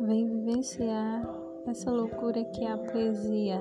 Vem vivenciar essa loucura que é a poesia.